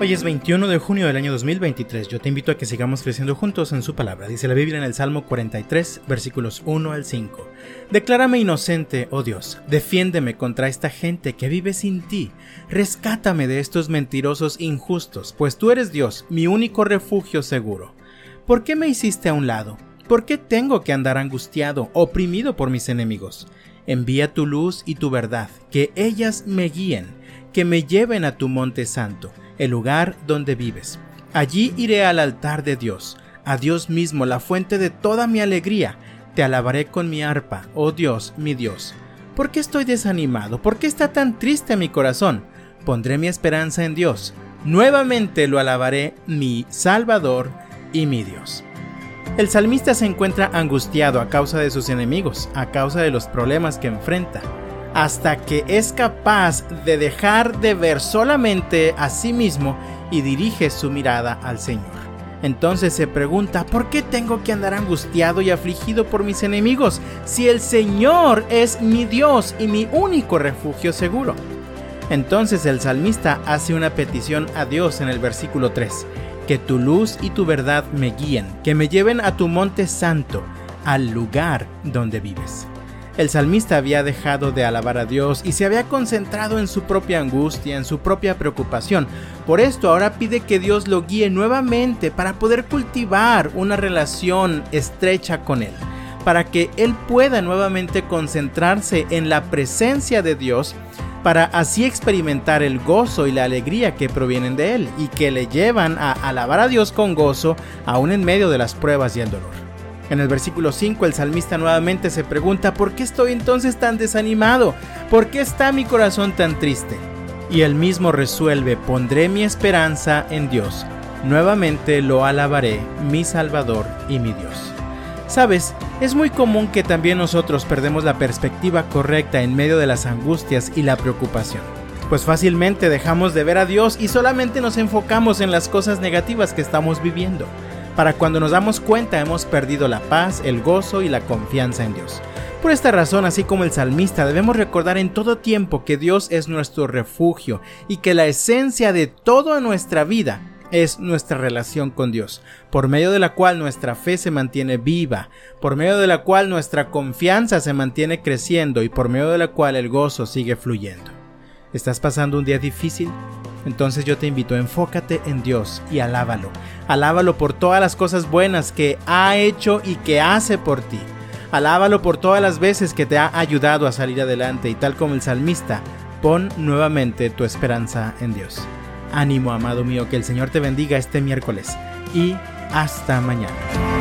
Hoy es 21 de junio del año 2023. Yo te invito a que sigamos creciendo juntos en su palabra. Dice la Biblia en el Salmo 43, versículos 1 al 5. Declárame inocente, oh Dios. Defiéndeme contra esta gente que vive sin ti. Rescátame de estos mentirosos injustos, pues tú eres Dios, mi único refugio seguro. ¿Por qué me hiciste a un lado? ¿Por qué tengo que andar angustiado, oprimido por mis enemigos? Envía tu luz y tu verdad, que ellas me guíen, que me lleven a tu monte santo el lugar donde vives. Allí iré al altar de Dios, a Dios mismo, la fuente de toda mi alegría. Te alabaré con mi arpa, oh Dios, mi Dios. ¿Por qué estoy desanimado? ¿Por qué está tan triste mi corazón? Pondré mi esperanza en Dios. Nuevamente lo alabaré, mi Salvador y mi Dios. El salmista se encuentra angustiado a causa de sus enemigos, a causa de los problemas que enfrenta hasta que es capaz de dejar de ver solamente a sí mismo y dirige su mirada al Señor. Entonces se pregunta, ¿por qué tengo que andar angustiado y afligido por mis enemigos si el Señor es mi Dios y mi único refugio seguro? Entonces el salmista hace una petición a Dios en el versículo 3, que tu luz y tu verdad me guíen, que me lleven a tu monte santo, al lugar donde vives. El salmista había dejado de alabar a Dios y se había concentrado en su propia angustia, en su propia preocupación. Por esto ahora pide que Dios lo guíe nuevamente para poder cultivar una relación estrecha con Él, para que Él pueda nuevamente concentrarse en la presencia de Dios para así experimentar el gozo y la alegría que provienen de Él y que le llevan a alabar a Dios con gozo aún en medio de las pruebas y el dolor. En el versículo 5 el salmista nuevamente se pregunta, ¿por qué estoy entonces tan desanimado? ¿Por qué está mi corazón tan triste? Y él mismo resuelve, pondré mi esperanza en Dios. Nuevamente lo alabaré, mi Salvador y mi Dios. Sabes, es muy común que también nosotros perdemos la perspectiva correcta en medio de las angustias y la preocupación. Pues fácilmente dejamos de ver a Dios y solamente nos enfocamos en las cosas negativas que estamos viviendo para cuando nos damos cuenta hemos perdido la paz, el gozo y la confianza en Dios. Por esta razón, así como el salmista, debemos recordar en todo tiempo que Dios es nuestro refugio y que la esencia de toda nuestra vida es nuestra relación con Dios, por medio de la cual nuestra fe se mantiene viva, por medio de la cual nuestra confianza se mantiene creciendo y por medio de la cual el gozo sigue fluyendo. ¿Estás pasando un día difícil? Entonces yo te invito, enfócate en Dios y alábalo. Alábalo por todas las cosas buenas que ha hecho y que hace por ti. Alábalo por todas las veces que te ha ayudado a salir adelante y tal como el salmista, pon nuevamente tu esperanza en Dios. Ánimo, amado mío, que el Señor te bendiga este miércoles y hasta mañana.